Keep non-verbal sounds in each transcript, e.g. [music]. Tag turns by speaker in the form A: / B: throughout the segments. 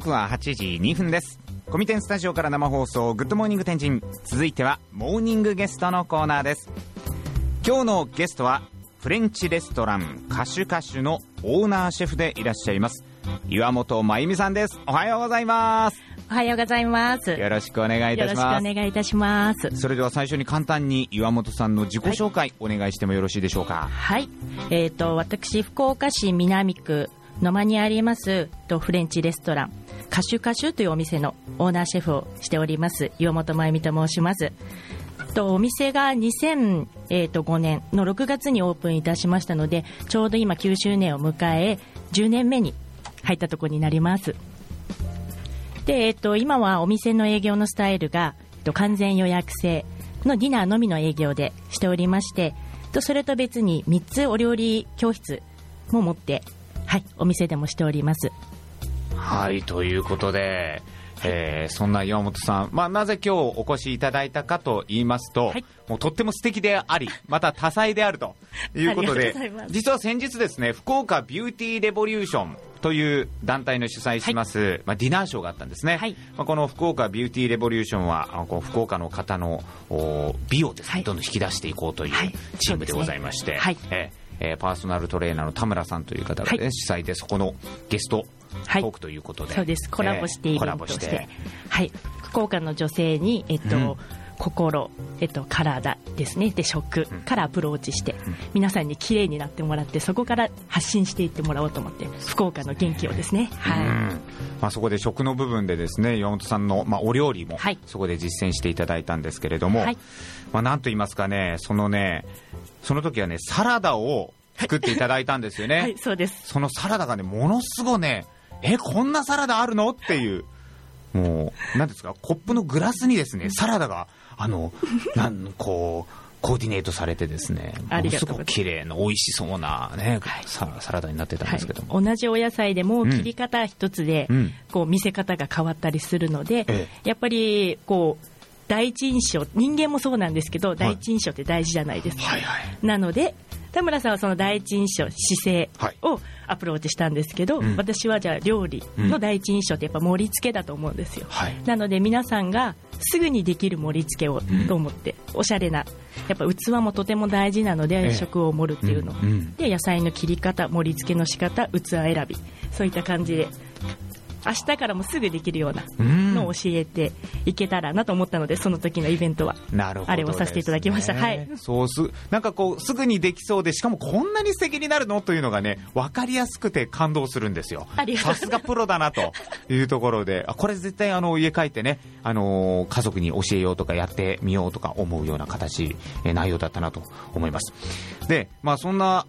A: 時刻は8時2分です。コミてんスタジオから生放送グッドモーニング天神。続いてはモーニングゲストのコーナーです。今日のゲストはフレンチレストラン歌手歌手のオーナーシェフでいらっしゃいます岩本真由美さんです。おはようございます。
B: おはようございます。
A: よろしくお願いい
B: よろしくお
A: たします
B: 願いいたします。
A: それでは最初に簡単に岩本さんの自己紹介お願いしてもよろしいでしょうか？
B: はい。えっ、と、私、福岡市南区野間にあります、とフレンチレストラン、歌手歌手というお店のオーナーシェフをしております、岩本真由美と申します。とお店が2005年の6月にオープンいたしましたので、ちょうど今9周年を迎え、10年目に入ったところになります。で、えっと、今はお店の営業のスタイルが、えっと、完全予約制のディナーのみの営業でしておりまして、とそれと別に3つお料理教室も持って、はい、お店でもしております。
A: はいということで、えーそんな岩本さん、まあ、なぜ今日お越しいただいたかと言いますと、
B: はい。
A: もうとっても素敵であり、[laughs] また多彩であるということで
B: がと
A: 実は先日ですね、福岡ビューティーレボリューションという団体の主催します、まあ、ディナーショーがあったんですね。
B: はい。
A: まあ、この福岡ビューティーレボリューションは、あこう福岡の方のお美をですね、
B: はい。
A: どんどん引き出していこうという
B: はい。
A: チームでございまして、
B: はい。
A: えーえーパーソナルトレーナーの田村さんという方が、ね
B: はい。
A: 主催で、そこのゲスト
B: はい。
A: トークということで、
B: そうです。コラボしてイベント
A: して。
B: して、はい、福岡の女性に、えっと、
A: うん
B: 心、えっと、体ですね。で、食からアプローチして、皆さんに綺麗になってもらって、そこから発信していってもらおうと思って、福岡の元気をですね。はい。
A: うん。まあ、そこで食の部分でですね岩本さんの、まあ、お料理も
B: はい。
A: そこで実践していただいたんですけれども、
B: はい。
A: まあ、なんと言いますかねそのねその時はねサラダを作っていただいたんですよね、
B: はい、そうです。
A: そのサラダがねものすごいねえこんなサラダあるの？っていうもうなんですかコップのグラスにですねサラダがあのなんこうコーディネートされてですね
B: あ
A: もの
B: す
A: すごく綺麗な美味しそうなね、
B: はい。
A: ササラダになってたん
B: はい
A: ですけども、、
B: 同じお野菜でも
A: うん
B: 切り方一つで、
A: うん。
B: こう見せ方が変わったりするので、
A: え
B: やっぱりこう第一印象人間もそうなんですけど、第一印象って大事じゃないですか、
A: はいはい。
B: なので田村さんはその第一印象姿勢
A: はい。
B: をアプローチしたんですけど、
A: うん。
B: 私はじゃあ料理の第一印象ってやっぱ盛り付けだと思うんですよ、
A: はい。
B: なので皆さんがすぐにできる盛り付けを
A: ん。
B: と思って、おしゃれなやっぱ器もとても大事なので、
A: ええ。
B: 食を盛るっていうの、
A: うん。うん。
B: で野菜の切り方盛り付けの仕方器選び。そういった感じで明日からもすぐできるような
A: うん。
B: のを教えていけたらなと思ったのでその時のイベントは。あれをさせていただきました。はい。
A: そうすなんかこうすぐにできそうでしかもこんなに素敵になるの？というのがね分かりやすくて感動するんですよ。さすがプロだなというところであこれ絶対あの家帰ってね、あのー家族に教えようとかやってみようとか思うような形、えー内容だったなと思います。でまあそんな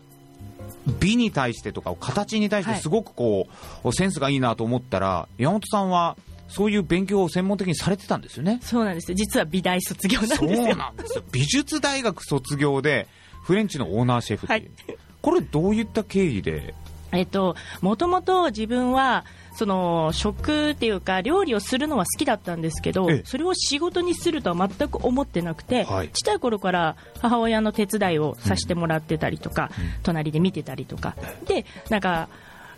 A: 美に対してとか形に対して
B: はい。
A: すごくこう、センスがいいなと思ったら山本さんはそういう勉強を専門的にされてたんですよね？
B: そうなんですよ。実は美大卒業なんです
A: そう
B: よ
A: なんですよ。美術大学卒業でフレンチのオーナーシェフっていう、これどういった経緯で
B: えっと、もともと自分はその食っていうか料理をするのは好きだったんですけど
A: ええ。
B: それを仕事にするとは全く思ってなくて、
A: はい。
B: ちっちゃい頃から母親の手伝いをさせてもらってたりとか、隣で見てたりとか。でなんか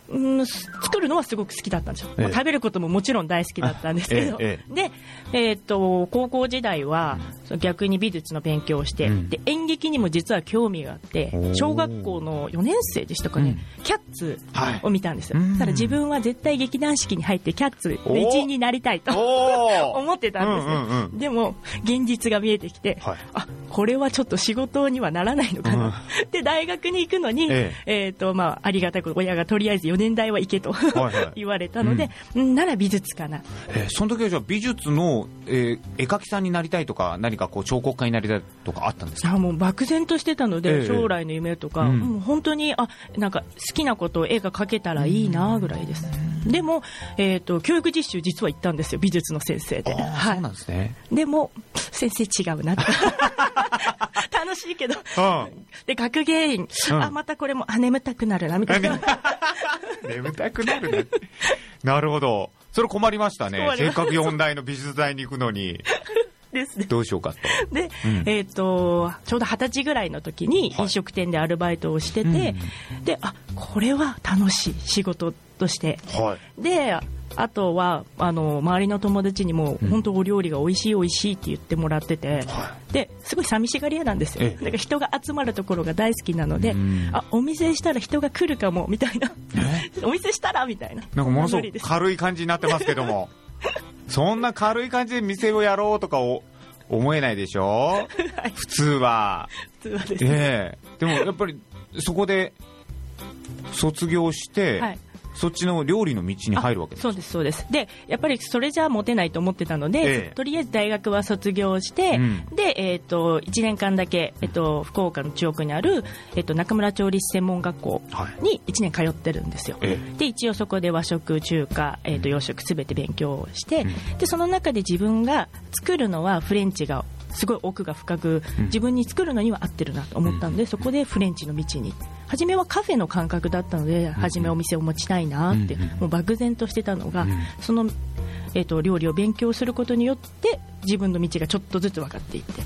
B: うん作るのはすごく好きだったんですよ、
A: ええ。
B: まあ食べることももちろん大好きだったんですけど、
A: あえ
B: で、えーっと高校時代はその逆に美術の勉強をして、
A: うん。
B: で演劇にも実は興味があって小学校の4年生でしたかね、キャッツ
A: はい。
B: を見たんです。よ、
A: うん。
B: ただ自分は絶対劇団四季に入ってキャッツの一員になりたいと
A: お [laughs]
B: 思ってたんですよ、
A: うんうんうん。
B: でも現実が見えてきて、
A: はい。
B: あこれはちょっと仕事にはならないのかな、で大学に行くのに、
A: え
B: え。ーとまあ、ありがたく親がとりあえず4年代は行けと
A: はいはい。[laughs]
B: 言われたので、うん。なら美術かな。
A: えーその時はじゃあ美術の、えー絵描きさんになりたいとか何かこう彫刻家になりたいとかあったんですか？
B: あもう漠然としてたので、
A: ええ。
B: 将来の夢とか、
A: うん。
B: もう本当にあなんか好きなことを絵が描けたらいいなぐらいです、でも、えー、と教育実習実は行ったんですよ美術の先生で、は
A: そうなんですね、
B: い、でも先生違うなって [laughs] 楽しいけど。
A: うん。
B: で学芸員、
A: うん。
B: あまたこれもあ眠たくなるなみたいな [laughs]
A: 眠たくなるね [laughs] なるほど。それ困りましたね。せっかく4大の美術大に行くのに。
B: ですね。
A: どうしようかと。
B: で、
A: うん。
B: えっ、と、ちょうど二十歳ぐらいの時に
A: はい。
B: 飲食店でアルバイトをしてて、で、あ、これは楽しい仕事として。
A: はい。
B: で、あとはあの周りの友達にも、本当お料理が美味しい美味しいって言ってもらってて、ですごい寂しがり屋なんですよ、
A: ええ。
B: だから人が集まるところが大好きなので、
A: うん。
B: あお店したら人が来るかもみたいな、[laughs] お店したらみたいな、
A: なんかものすごく軽い感じになってますけども。[laughs] そんな軽い感じで店をやろうとかを思えないでしょ？普通は。
B: 普通はですね。
A: ええ。でもやっぱりそこで卒業して、
B: はい
A: そっちの料理の道に入るわけです。
B: そうですそうです。でやっぱりそれじゃモテないと思ってたので、
A: ええ。
B: とりあえず大学は卒業して、
A: うん。
B: で、えー、と1年間だけ、えっと福岡の中央区にある、えっと中村調理師専門学校
A: はい。
B: に1年通ってるんですよ、
A: え
B: で一応そこで和食中華、えー、と洋食すべて勉強して、
A: うん。
B: でその中で自分が作るのはフレンチがすごい奥が深く
A: うん。
B: 自分に作るのには合ってるなと思ったんで、そこでフレンチの道に初めはカフェの感覚だったので初めお店を持ちたいなって、もう漠然としてたのが、
A: うん。
B: その、えー、と料理を勉強することによって自分の道がちょっとずつ分かっていって。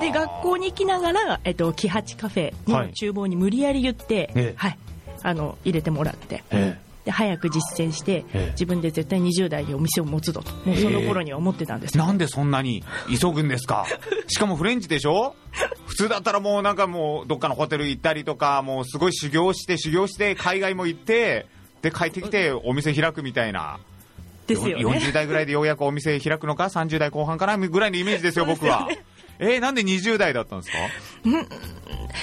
B: で学校に行きながら、えっとキハチカフェの厨房に無理やり言って、
A: ええ。
B: はい、あの入れてもらって、
A: え
B: で早く実践して、
A: ええ。
B: 自分で絶対20代でお店を持つぞともうその頃には思ってたんですよ、
A: なんでそんなに急ぐんですか？[laughs] しかもフレンチでしょ？普通だったらもうなんかもうどっかのホテル行ったりとかもうすごい修行して修行して海外も行ってで帰ってきてお店開くみたいな。
B: ですよね。
A: 40代ぐらいでようやくお店開くのか？30代後半かなぐらいのイメージですよ僕は。えー、なんで20代だったんですか？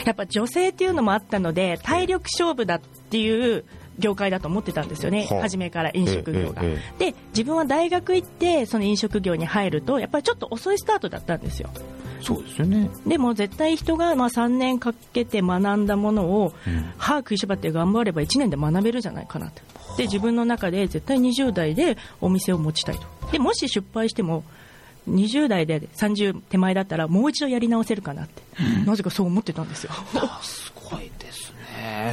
B: やっぱ女性っていうのもあったので体力勝負だっていう業界だと思ってたんですよね、
A: はあ
B: 初めから飲食業が。で自分は大学行ってその飲食業に入るとやっぱりちょっと遅いスタートだったんですよ。
A: そうですよね、
B: でも絶対人がまあ3年かけて学んだものを
A: うん。
B: 歯食いしばって頑張れば1年で学べるじゃないかなと。で自分の中で絶対20代でお店を持ちたいと。でもし失敗しても20代で30手前だったらもう一度やり直せるかなって、なぜかそう思ってたんですよ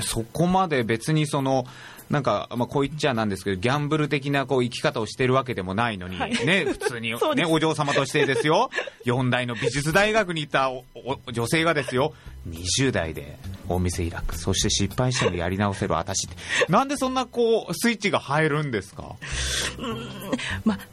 A: そこまで別にそのなんか、まあ、こう言っちゃなんですけど、ギャンブル的なこう生き方をしてるわけでもないのに、
B: はい。
A: ね、普通に、ねお嬢様としてですよ、四大の美術大学に行った女性がですよ、20代でお店開く、そして失敗してもやり直せる私って、なんでそんなこう、スイッチが入るんですか？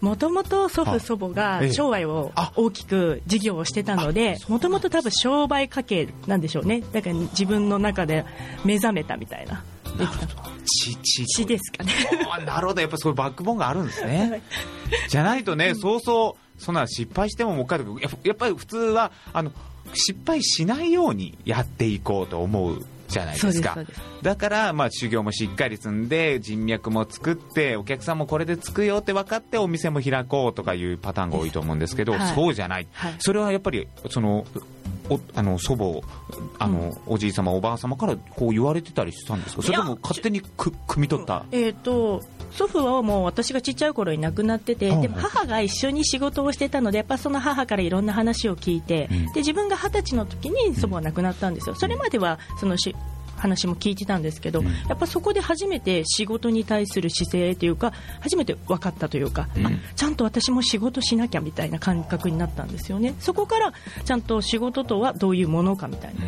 B: もともと祖父祖母が
A: ええ。
B: 商売を
A: あ。
B: 大きく事業をしてたのでもともと多分商売家系なんでしょうね。だから自分の中で目覚めたみたいな。できた
A: ち、ち、
B: 血ですかね。
A: なるほど、やっぱそういうバックボーンがあるんですね。じゃないとね、そうそう、そんな失敗してももう一回とかやっぱやっぱり普通はあの失敗しないようにやっていこうと思うじゃないですか。だから、まあ、修行もしっかり積んで人脈も作ってお客さんもこれでつくよって分かってお店も開こうとかいうパターンが多いと思うんですけど、
B: はい。
A: そうじゃない、
B: はい。
A: それはやっぱりそのおあの祖母あの、おじい様おばあ様からこう言われてたりしたんですか？それとも勝手にく汲み取った？
B: えー、と祖父はもう私がちっちゃい頃に亡くなってて、
A: はい
B: でも母が一緒に仕事をしてたのでやっぱその母からいろんな話を聞いて、
A: うん。
B: で自分が二十歳の時に祖母は亡くなったんですよ、それまではそのし話も聞いてたんですけど、
A: うん
B: やっぱそこで初めて仕事に対する姿勢というか初めて分かったというか、
A: うん
B: あちゃんと私も仕事しなきゃみたいな感覚になったんですよねそこからちゃんと仕事とはどういうものかみたいな。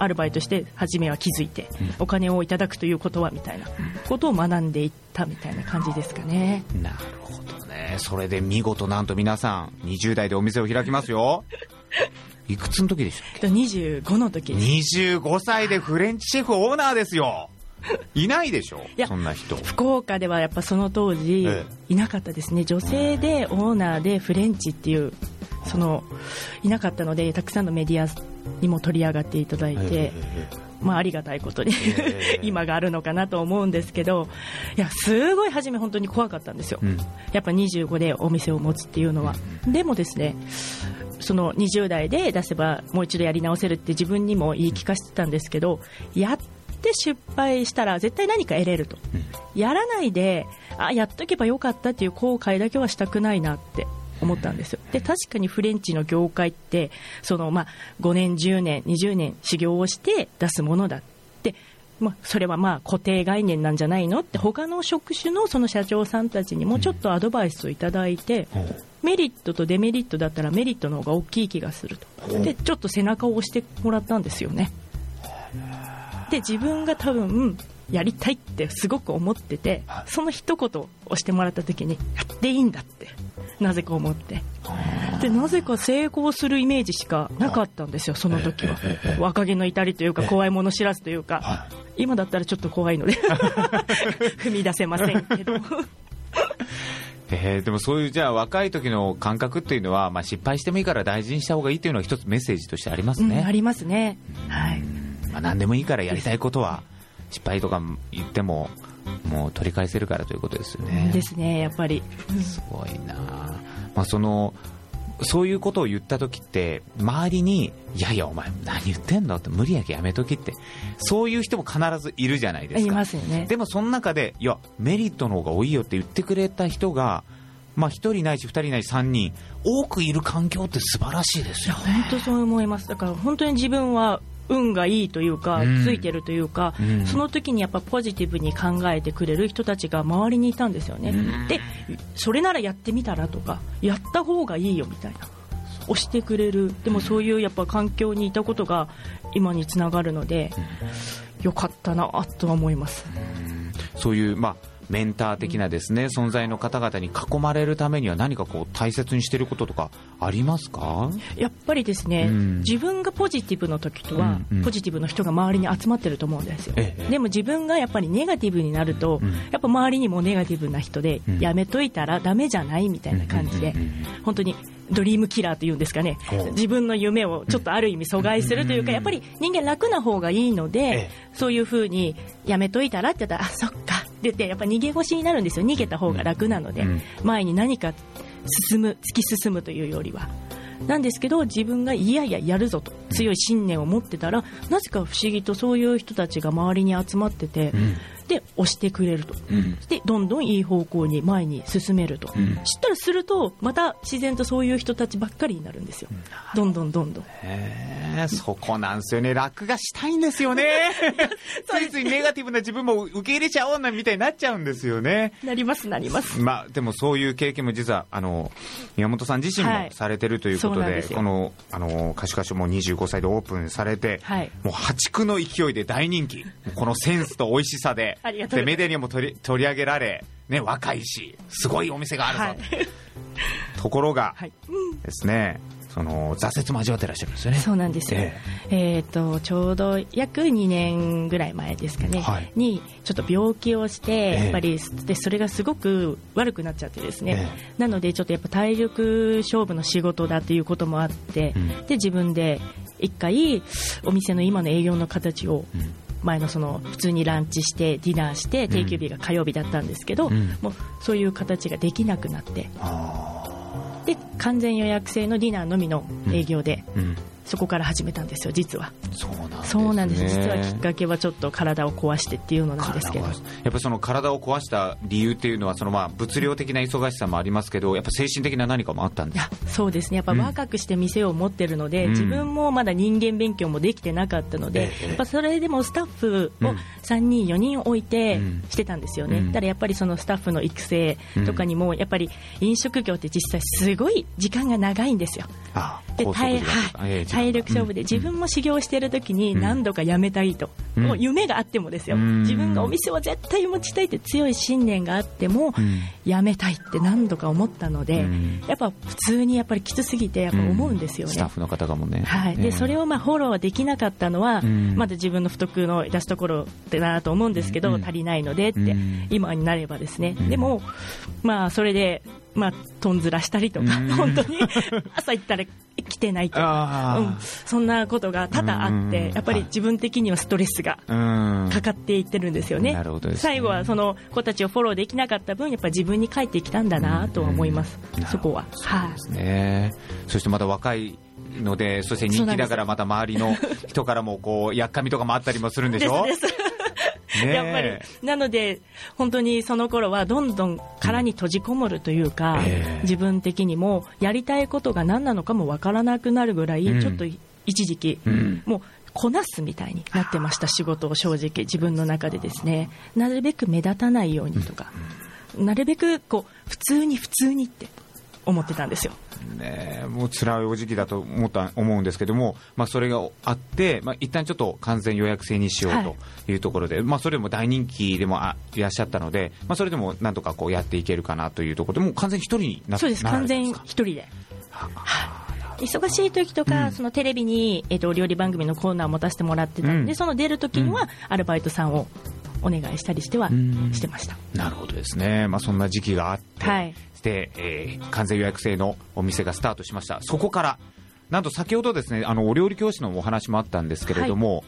B: アルバイトして初めは気づいて、お金をいただくということはみたいなことを学んでいったみたいな感じですかね。
A: なるほどね。それで見事なんと皆さん、20代でお店を開きますよ。[laughs] いくつの時でしたっ
B: えっと25の時
A: け
B: です。
A: ?25 歳でフレンチシェフオーナーですよ。[laughs] いないでしょ？そんな人。
B: 福岡ではやっぱその当時
A: え
B: いなかったですね。女性でオーナーでフレンチっていうそのいなかったのでたくさんのメディアにも取り上がっていただいて。まあ、ありがたいことに
A: ええ [laughs]
B: 今があるのかなと思うんですけどいやすごい初め本当に怖かったんですよ、
A: うん
B: やっぱ25でお店を持つっていうのは、でもですねその20代で出せばもう一度やり直せるって自分にも言い聞かせてたんですけどやって失敗したら絶対何か得れると、やらないであやっとけばよかったっていう後悔だけはしたくないなって思ったんですよ。で確かにフレンチの業界ってその、まあ、5年、10年、20年修行をして出すものだって。まあ、それはまあ固定概念なんじゃないのって他の職種のその社長さんたちにもちょっとアドバイスをいただいて、メリットとデメリットだったらメリットの方が大きい気がすると。でちょっと背中を押してもらったんですよね。で自分が多分やりたいってすごく思ってて、
A: はい。
B: その一言を押してもらった時にやっていいんだってなぜか思って。でなぜか成功するイメージしかなかったんですよその時は。若気の至りというか怖いもの知らずというか。
A: は
B: 今だったらちょっと怖いので。[laughs] 踏み出せませんけど
A: えーでもそういうじゃあ若い時の感覚っていうのは、まあ、失敗してもいいから大事にした方がいいっていうのは一つメッセージとしてあります
B: うん、
A: ね
B: あ、りますね。はい。
A: まあ、何でもいいからやりたいことは失敗とか言ってももう取り返せるからということですよね。
B: ですねやっぱり。
A: すごいな、まあ、そのそういうことを言った時って周りにいやいやお前何言ってんのって無理やけやめときって。そういう人も必ずいるじゃないです
B: い
A: か
B: ますよね。
A: でもその中でいやメリットの方が多いよって言ってくれた人がまあ、1人ないし2人ないし3人多くいる環境って素晴らしいですよね。
B: 本当そう思います。だから本当に自分は運がいいというか、
A: うん。
B: ついてるというか、
A: うん。
B: その時にやっぱポジティブに考えてくれる人たちが周りにいたんですよね、
A: うん。
B: でそれならやってみたらとかやった方がいいよみたいな押してくれる。でもそういうやっぱ環境にいたことが今につながるので、よかったなとは思います。
A: そういう、まあ、メンター的なですね、存在の方々に囲まれるためには何かこう大切にしていることとかありますか？
B: やっぱりですね、
A: うん。
B: 自分がポジティブの時とは、
A: うんうん。
B: ポジティブの人が周りに集まってると思うんですよ、
A: ええ
B: でも自分がやっぱりネガティブになると、
A: うん。
B: やっぱ周りにもネガティブな人で、
A: うん。
B: やめといたらダメじゃないみたいな感じで、本当にドリームキラーというんですかね。自分の夢をちょっとある意味阻害するというか、
A: うん。
B: やっぱり人間楽な方がいいので、
A: ええ。
B: そういうふうにやめといたらって言ったらあそっかって言ってやっぱ逃げ腰になるんですよ。逃げた方が楽なので、
A: うん
B: 前に何か進む突き進むというよりは。なんですけど自分がいやいややるぞと。強い信念を持ってたらなぜか不思議とそういう人たちが周りに集まってて、
A: うん
B: で押してくれると、
A: うん。
B: でどんどんいい方向に前に進めると、
A: うん。
B: 知ったらするとまた自然とそういう人たちばっかりになるんですよ、どんどんどんどん。
A: へえそこなんですよね。楽がしたいんですよ [laughs] ね。ついついネガティブな自分も受け入れちゃおうなみたいになっちゃうんですよね。
B: なりますなります。
A: まあ、でもそういう経験も実はあの宮本さん自身も
B: はい。
A: されてるということで、
B: そうなんで
A: このあの歌手歌手も25歳でオープンされて、
B: はい。
A: もう破竹の勢いで大人気。このセンスと美味しさで [laughs]
B: ありがとうございます。
A: でメディアにも取り取り上げられ、ね、若いしすごいお店があるぞ、
B: はい。[laughs]
A: ところが
B: はい。
A: ですねその挫折も味わってらっしゃるんですよね。
B: そうなんですよ、
A: え
B: え。ー、とちょうど約2年ぐらい前ですかね、
A: はい。
B: にちょっと病気をして、
A: ええ。
B: やっぱりでそれがすごく悪くなっちゃってですね、
A: え
B: なのでちょっとやっぱ体力勝負の仕事だということもあって、
A: うん。
B: で自分で一回お店の今の営業の形を
A: うん
B: 前のその普通にランチしてディナーして定休日が火曜日だったんですけど、
A: うん。
B: もうそういう形ができなくなって。
A: あ
B: で完全予約制のディナーのみの営業で、そこから始めたんですよ実は。
A: そうなんですね。
B: 実はきっかけはちょっと体を壊してっていうのなんですけど。
A: やっぱりその体を壊した理由っていうのはそのまあ物量的な忙しさもありますけどやっぱ精神的な何かもあったんですか？
B: そうですね。やっぱ
A: うん
B: 若くして店を持ってるので、
A: うん。
B: 自分もまだ人間勉強もできてなかったので、
A: ええ
B: やっぱそれでもスタッフを
A: うん。
B: 3人4人置いて
A: うん。
B: してたんですよね、
A: うん。
B: だからやっぱりそのスタッフの育成とかにもやっぱり飲食業って実際すごい時間が長いんですよ。
A: あ
B: で体はい。体力勝負で自分も修行してる時に
A: うん。
B: 何度か辞めたいと、
A: うん。
B: もう夢があってもですよ、
A: うん。
B: 自分がお店を絶対持ちたいって強い信念があっても、
A: うん。
B: 辞めたいって何度か思ったので、
A: うん。
B: やっぱ普通にやっぱりきつすぎてやっぱ思うんですよね。
A: スタッフの方がもね。
B: はい、
A: ええ。
B: でそれをまあフォローできなかったのは、
A: うん。
B: まだ自分の不得の出すところだなと思うんですけど、
A: うん。
B: 足りないのでって、
A: うん。
B: 今になればですね、
A: うん。
B: でも、まあ、それで、まあ、とんずらしたりとか、
A: うん。
B: 本当に朝行ったら来てないとか、
A: あ
B: うん、そんなことが多々あって、
A: うん。
B: やっぱり自分的にはストレスがかかっていってるんですよね。
A: ね。
B: 最後はその子たちをフォローできなかった分、やっぱり自分に返ってきたんだなとは思います、
A: うん
B: そこは。はい。
A: ね。そしてまだ若いのでそして人気だからまた周りの人からもこうやっかみとかもあったりもするんでしょ？
B: ですですやっぱり、なので、本当にその頃はどんどん殻に閉じこもるというか、
A: ええ。
B: 自分的にもやりたいことが何なのかもわからなくなるぐらい、
A: うん。
B: ちょっと一時期、
A: うん。
B: もうこなすみたいになってました、仕事を正直、自分の中でですね、なるべく目立たないようにとか、なるべくこう普通に普通にって思ってたんですよ。
A: ね、もう辛いお時期だと思った思うんですけども、まあ、それがあって、まあ一旦ちょっと完全予約制にしよう
B: はい。
A: というところで、まあ、それでも大人気でもあいらっしゃったので、まあ、それでもなんとかこうやっていけるかなというところで、もう完全に一人にな
B: そうです、完全一人で。忙しい時とか、
A: うん。
B: そのテレビに、えっとお料理番組のコーナーを持たせてもらってたんで、
A: うん。
B: その出る時にはアルバイトさんをお願いしたりしては
A: うん。
B: してました。
A: なるほどですね、まあ、そんな時期があって、
B: はい
A: でえー完全予約制のお店がスタートしました、そこから、なんと先ほどですねあのお料理教師のお話もあったんですけれども、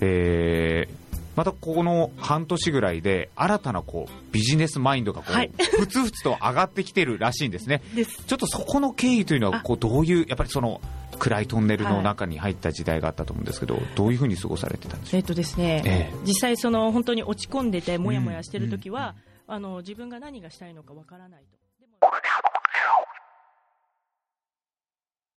A: えーまたこの半年ぐらいで新たなこうビジネスマインドがこう、
B: はい。
A: ふつふつと上がってきてるらしいんですね。ちょっとそこの経緯というのは
B: あ。
A: こうどういうやっぱりその暗いトンネルの中に入った時代があったと思うんですけど、どういうふうに過ごされてたんでしょ
B: えっとですね、
A: ええ。
B: 実際その本当に落ち込んでてもやもやしてる時は、あの自分が何がしたいのかわからないと。Burnout.